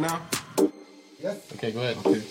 right now? Yes. Okay, go ahead. Okay.